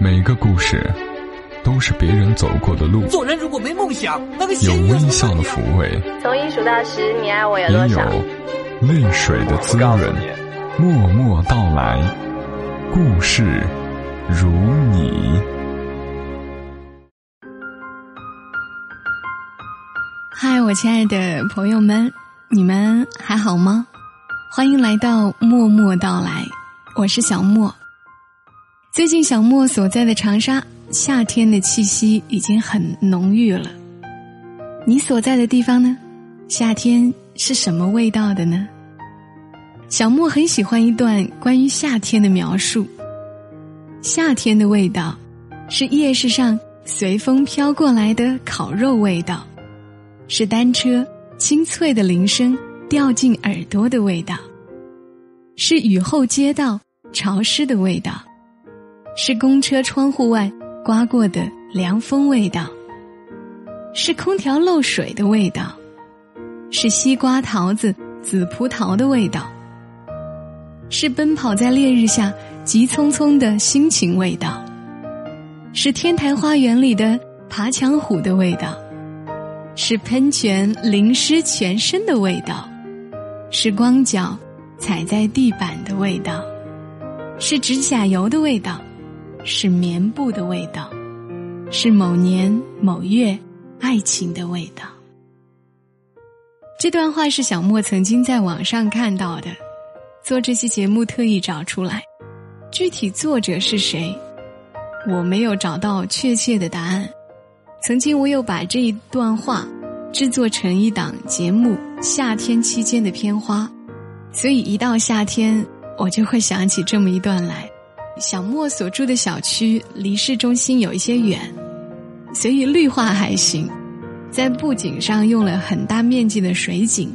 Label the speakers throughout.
Speaker 1: 每个故事都是别人走过的路，
Speaker 2: 做人如果没梦想，那个
Speaker 1: 有微笑的抚慰，
Speaker 3: 从一数到十，你爱我有
Speaker 1: 也有？泪水的滋润。默默到来，故事如你。
Speaker 4: 嗨，我亲爱的朋友们，你们还好吗？欢迎来到默默到来，我是小莫。最近小莫所在的长沙，夏天的气息已经很浓郁了。你所在的地方呢？夏天是什么味道的呢？小莫很喜欢一段关于夏天的描述。夏天的味道，是夜市上随风飘过来的烤肉味道，是单车清脆的铃声掉进耳朵的味道，是雨后街道潮湿的味道，是公车窗户外刮过的凉风味道，是空调漏水的味道，是西瓜、桃子、紫葡萄的味道。是奔跑在烈日下急匆匆的心情味道，是天台花园里的爬墙虎的味道，是喷泉淋湿全身的味道，是光脚踩在地板的味道，是指甲油的味道，是棉布的味道，是某年某月爱情的味道。这段话是小莫曾经在网上看到的。做这期节目特意找出来，具体作者是谁，我没有找到确切的答案。曾经我有把这一段话制作成一档节目《夏天期间的片花》，所以一到夏天，我就会想起这么一段来。小莫所住的小区离市中心有一些远，所以绿化还行，在布景上用了很大面积的水景，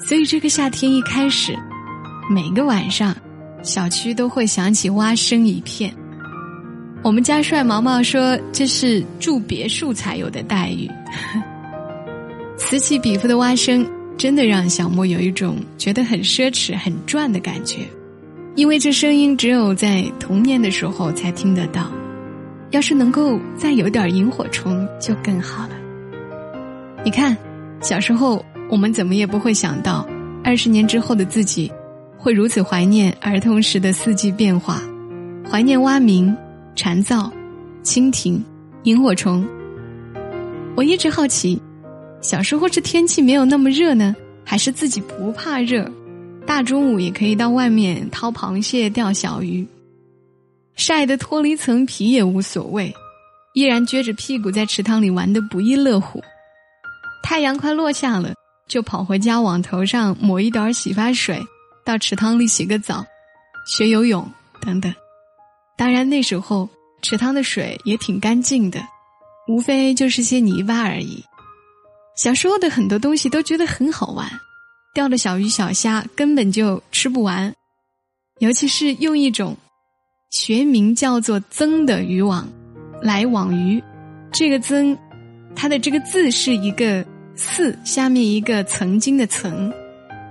Speaker 4: 所以这个夏天一开始。每个晚上，小区都会响起蛙声一片。我们家帅毛毛说，这是住别墅才有的待遇。此起彼伏的蛙声，真的让小莫有一种觉得很奢侈、很赚的感觉，因为这声音只有在童年的时候才听得到。要是能够再有点萤火虫，就更好了。你看，小时候我们怎么也不会想到，二十年之后的自己。会如此怀念儿童时的四季变化，怀念蛙鸣、蝉噪、蜻蜓、萤火虫。我一直好奇，小时候是天气没有那么热呢，还是自己不怕热，大中午也可以到外面掏螃蟹、钓小鱼，晒得脱离层皮也无所谓，依然撅着屁股在池塘里玩得不亦乐乎。太阳快落下了，就跑回家往头上抹一点洗发水。到池塘里洗个澡，学游泳等等。当然那时候池塘的水也挺干净的，无非就是些泥巴而已。小时候的很多东西都觉得很好玩，钓的小鱼小虾根本就吃不完，尤其是用一种学名叫做“增”的渔网来网鱼。这个“增”，它的这个字是一个“四”下面一个曾经的“曾”。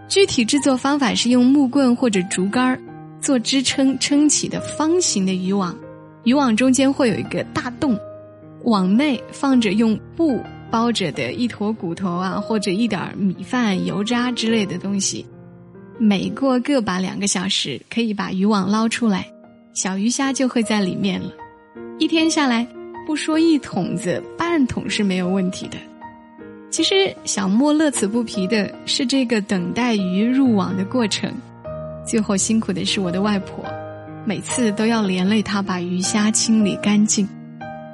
Speaker 4: 具体制作方法是用木棍或者竹竿做支撑撑起的方形的渔网，渔网中间会有一个大洞，网内放着用布包着的一坨骨头啊，或者一点米饭、油渣之类的东西。每过个把两个小时，可以把渔网捞出来，小鱼虾就会在里面了。一天下来，不说一桶子，半桶是没有问题的。其实小莫乐此不疲的是这个等待鱼入网的过程，最后辛苦的是我的外婆，每次都要连累她把鱼虾清理干净，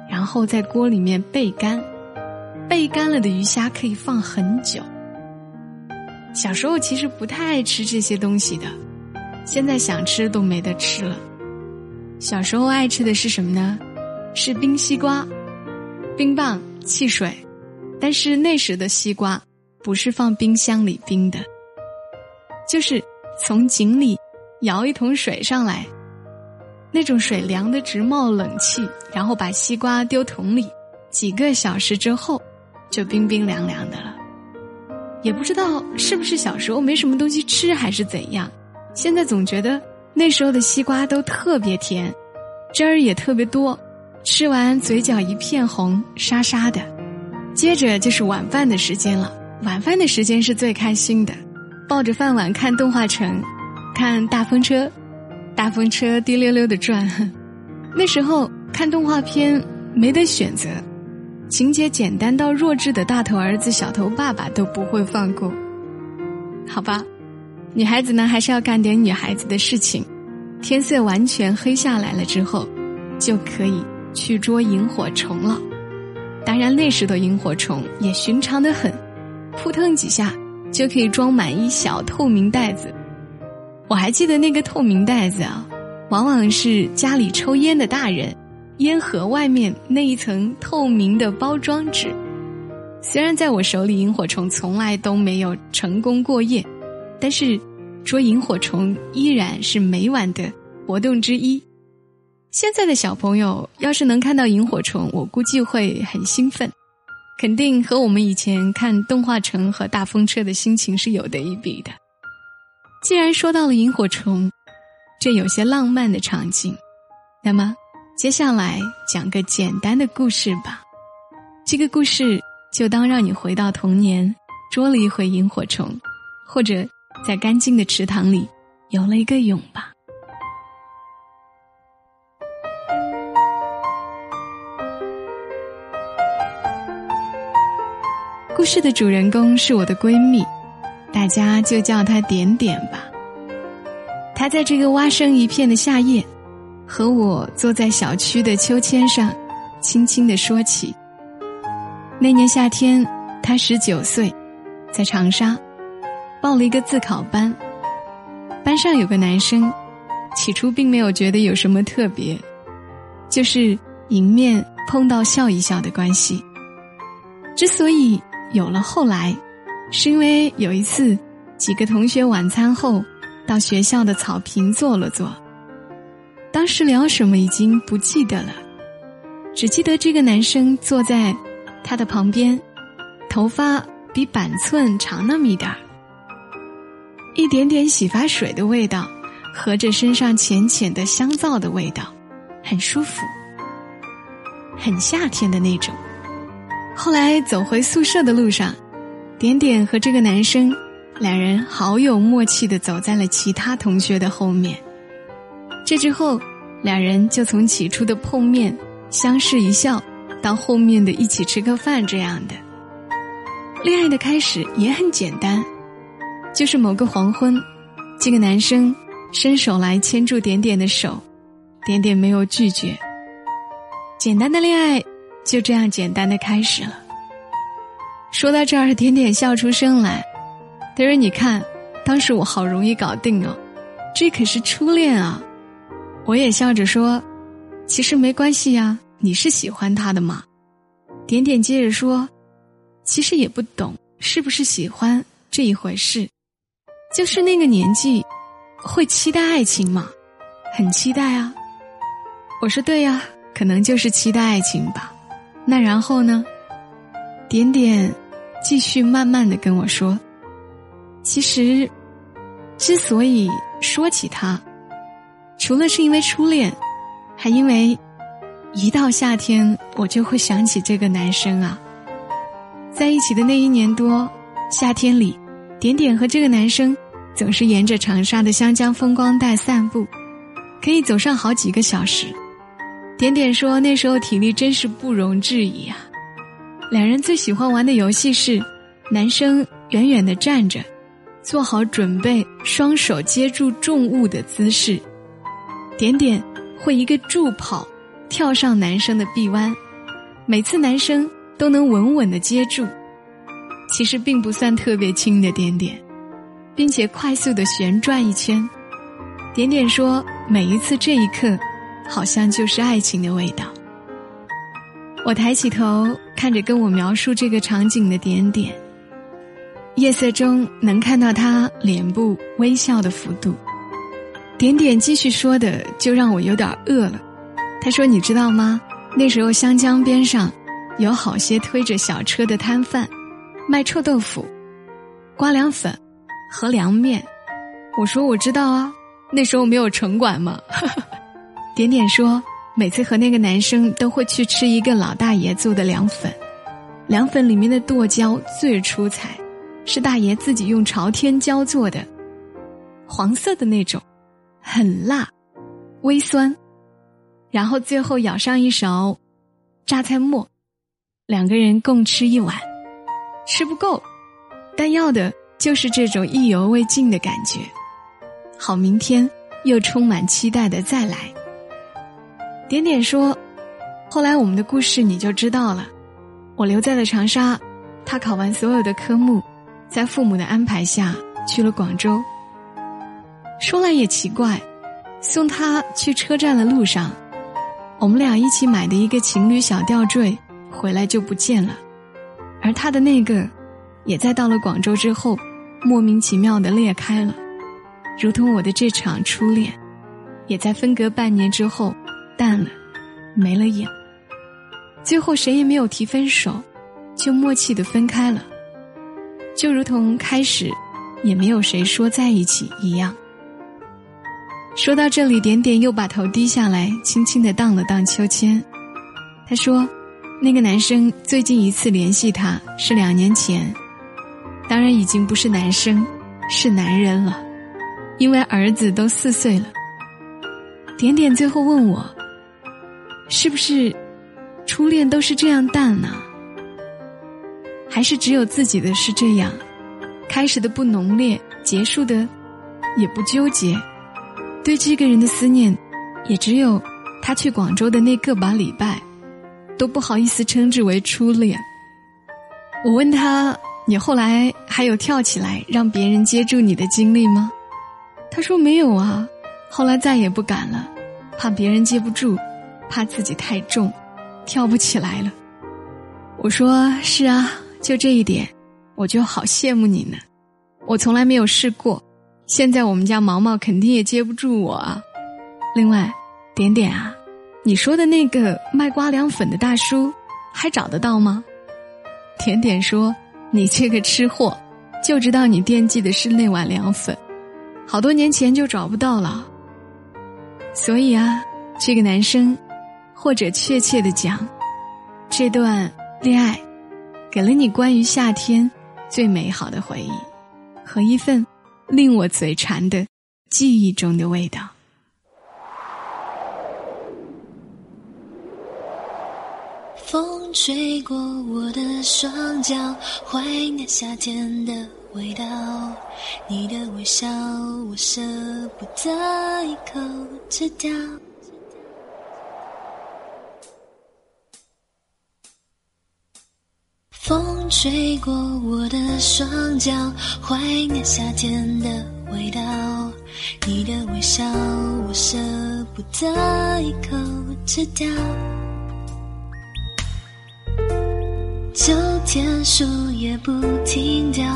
Speaker 4: 然后在锅里面焙干，被干了的鱼虾可以放很久。小时候其实不太爱吃这些东西的，现在想吃都没得吃了。小时候爱吃的是什么呢？是冰西瓜、冰棒、汽水。但是那时的西瓜，不是放冰箱里冰的，就是从井里舀一桶水上来，那种水凉的直冒冷气，然后把西瓜丢桶里，几个小时之后，就冰冰凉凉的了。也不知道是不是小时候没什么东西吃，还是怎样，现在总觉得那时候的西瓜都特别甜，汁儿也特别多，吃完嘴角一片红，沙沙的。接着就是晚饭的时间了，晚饭的时间是最开心的，抱着饭碗看动画城，看大风车，大风车滴溜溜的转。那时候看动画片没得选择，情节简单到弱智的大头儿子、小头爸爸都不会放过。好吧，女孩子呢还是要干点女孩子的事情。天色完全黑下来了之后，就可以去捉萤火虫了。当然那时的萤火虫也寻常的很，扑腾几下就可以装满一小透明袋子。我还记得那个透明袋子啊，往往是家里抽烟的大人烟盒外面那一层透明的包装纸。虽然在我手里萤火虫从来都没有成功过夜，但是捉萤火虫依然是每晚的活动之一。现在的小朋友要是能看到萤火虫，我估计会很兴奋，肯定和我们以前看动画城和大风车的心情是有得一比的。既然说到了萤火虫，这有些浪漫的场景，那么接下来讲个简单的故事吧。这个故事。就当让你回到童年，捉了一回萤火虫，或者在干净的池塘里游了一个泳吧。故事的主人公是我的闺蜜，大家就叫她点点吧。她在这个蛙声一片的夏夜，和我坐在小区的秋千上，轻轻的说起。那年夏天，他十九岁，在长沙报了一个自考班。班上有个男生，起初并没有觉得有什么特别，就是迎面碰到笑一笑的关系。之所以有了后来，是因为有一次几个同学晚餐后到学校的草坪坐了坐。当时聊什么已经不记得了，只记得这个男生坐在。他的旁边，头发比板寸长那么一点儿，一点点洗发水的味道，和着身上浅浅的香皂的味道，很舒服，很夏天的那种。后来走回宿舍的路上，点点和这个男生，两人好有默契的走在了其他同学的后面。这之后，两人就从起初的碰面，相视一笑。到后面的一起吃个饭这样的，恋爱的开始也很简单，就是某个黄昏，这个男生伸手来牵住点点的手，点点没有拒绝。简单的恋爱就这样简单的开始了。说到这儿，点点笑出声来，他说：“你看，当时我好容易搞定哦，这可是初恋啊。”我也笑着说：“其实没关系呀。”你是喜欢他的嘛？点点接着说：“其实也不懂是不是喜欢这一回事，就是那个年纪，会期待爱情吗？很期待啊。”我说：“对呀，可能就是期待爱情吧。”那然后呢？点点继续慢慢的跟我说：“其实，之所以说起他，除了是因为初恋，还因为……”一到夏天，我就会想起这个男生啊。在一起的那一年多，夏天里，点点和这个男生总是沿着长沙的湘江风光带散步，可以走上好几个小时。点点说那时候体力真是不容置疑啊。两人最喜欢玩的游戏是，男生远远的站着，做好准备双手接住重物的姿势，点点会一个助跑。跳上男生的臂弯，每次男生都能稳稳的接住，其实并不算特别轻的点点，并且快速的旋转一圈。点点说，每一次这一刻，好像就是爱情的味道。我抬起头看着跟我描述这个场景的点点，夜色中能看到他脸部微笑的幅度。点点继续说的，就让我有点饿了。他说：“你知道吗？那时候湘江边上，有好些推着小车的摊贩，卖臭豆腐、瓜凉粉和凉面。”我说：“我知道啊，那时候没有城管嘛。”点点说：“每次和那个男生都会去吃一个老大爷做的凉粉，凉粉里面的剁椒最出彩，是大爷自己用朝天椒做的，黄色的那种，很辣，微酸，然后最后舀上一勺榨菜末，两个人共吃一碗，吃不够，但要的就是这种意犹未尽的感觉。好，明天又充满期待的再来。点点说：“后来我们的故事你就知道了。我留在了长沙，他考完所有的科目，在父母的安排下去了广州。说来也奇怪，送他去车站的路上，我们俩一起买的一个情侣小吊坠回来就不见了，而他的那个，也在到了广州之后，莫名其妙的裂开了。”如同我的这场初恋，也在分隔半年之后淡了，没了影。最后谁也没有提分手，就默契的分开了，就如同开始也没有谁说在一起一样。说到这里，点点又把头低下来，轻轻的荡了荡秋千。他说：“那个男生最近一次联系他是两年前，当然已经不是男生，是男人了。”因为儿子都四岁了，点点最后问我：“是不是初恋都是这样淡呢？还是只有自己的是这样，开始的不浓烈，结束的也不纠结？对这个人的思念，也只有他去广州的那个把礼拜，都不好意思称之为初恋。”我问他：“你后来还有跳起来让别人接住你的经历吗？”他说没有啊，后来再也不敢了，怕别人接不住，怕自己太重，跳不起来了。我说是啊，就这一点，我就好羡慕你呢。我从来没有试过，现在我们家毛毛肯定也接不住我啊。另外，点点啊，你说的那个卖瓜凉粉的大叔，还找得到吗？点点说：“你这个吃货，就知道你惦记的是那碗凉粉。”好多年前就找不到了，所以啊，这个男生，或者确切的讲，这段恋爱，给了你关于夏天最美好的回忆，和一份令我嘴馋的记忆中的味道。
Speaker 5: 风吹过我的双脚，怀念夏天的味道。你的微笑，我舍不得一口吃掉。风吹过我的双脚，怀念夏天的味道。你的微笑，我舍不得一口吃掉。秋天树叶不停掉，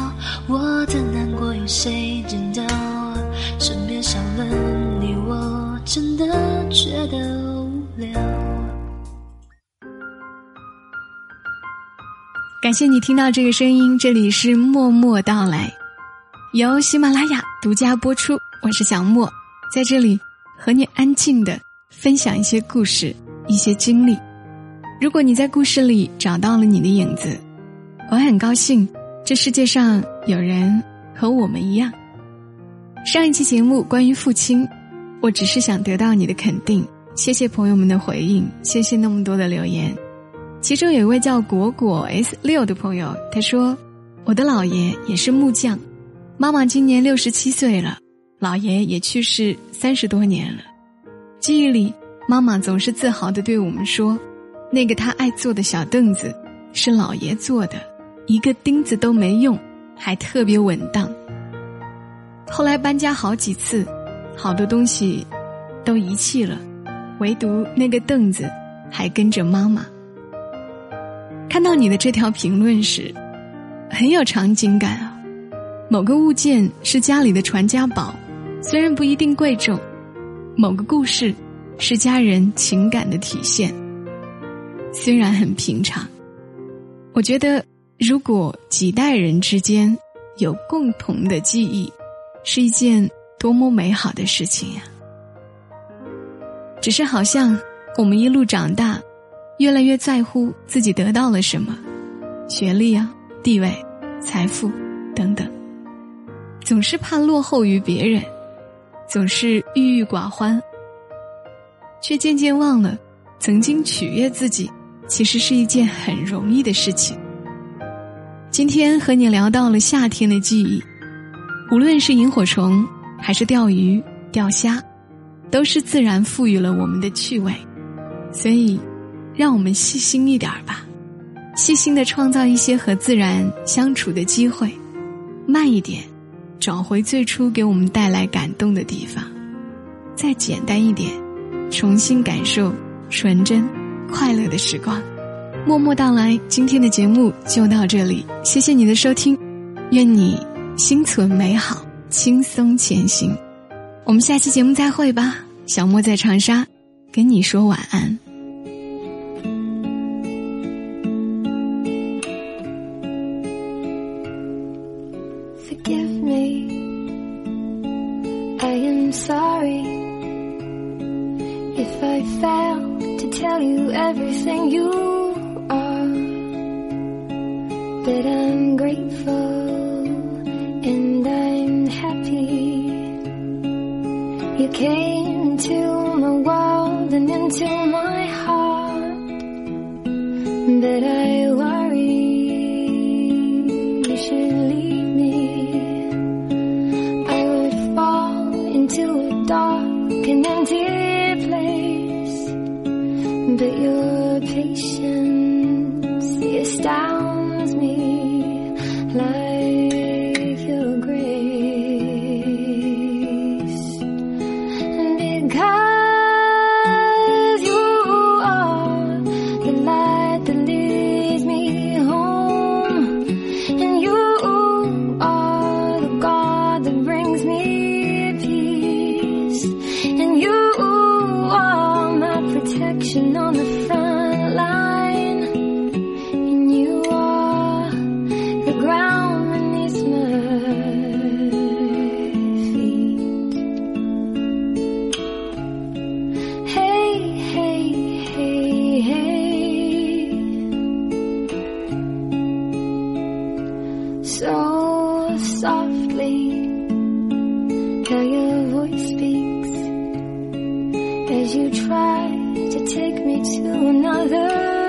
Speaker 5: 我的难过有谁知道？身边少了你，我真的觉得无聊。
Speaker 4: 感谢你听到这个声音，这里是默默到来，由喜马拉雅独家播出。我是小莫，在这里和你安静的分享一些故事，一些经历。如果你在故事里找到了你的影子，我很高兴，这世界上有人和我们一样。上一期节目关于父亲，我只是想得到你的肯定，谢谢朋友们的回应，谢谢那么多的留言。其中有一位叫果果 S 六的朋友，他说：“我的姥爷也是木匠，妈妈今年六十七岁了，姥爷也去世三十多年了。记忆里，妈妈总是自豪的对我们说。”那个他爱坐的小凳子，是老爷做的，一个钉子都没用，还特别稳当。后来搬家好几次，好多东西都遗弃了，唯独那个凳子还跟着妈妈。看到你的这条评论时，很有场景感啊。某个物件是家里的传家宝，虽然不一定贵重；某个故事是家人情感的体现。虽然很平常，我觉得如果几代人之间有共同的记忆，是一件多么美好的事情呀！只是好像我们一路长大，越来越在乎自己得到了什么，学历啊、地位、财富等等，总是怕落后于别人，总是郁郁寡欢，却渐渐忘了，曾经取悦自己，其实是一件很容易的事情。今天和你聊到了夏天的记忆，无论是萤火虫，还是钓鱼、钓虾，都是自然赋予了我们的趣味。所以，让我们细心一点儿吧，细心的创造一些和自然相处的机会，慢一点，找回最初给我们带来感动的地方，再简单一点，重新感受纯真、快乐的时光。默默到来，今天的节目就到这里，谢谢你的收听，愿你心存美好，轻松前行。我们下期节目再会吧，小莫在长沙跟你说晚安。
Speaker 5: Into my world and into my heart, but I as you try to take me to another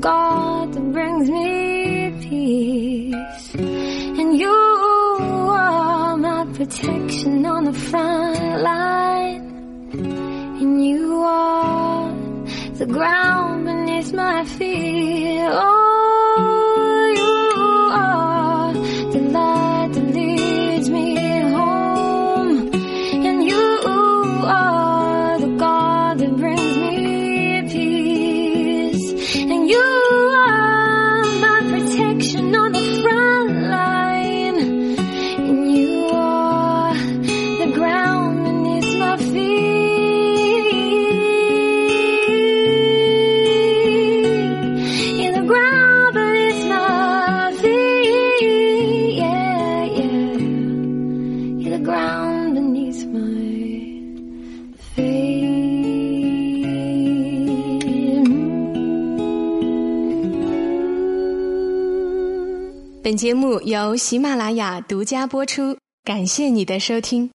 Speaker 5: God that brings me peace, and you are my protection on the front line, and you are the ground beneath my feet. Oh,
Speaker 4: 节目由喜马拉雅独家播出，感谢你的收听。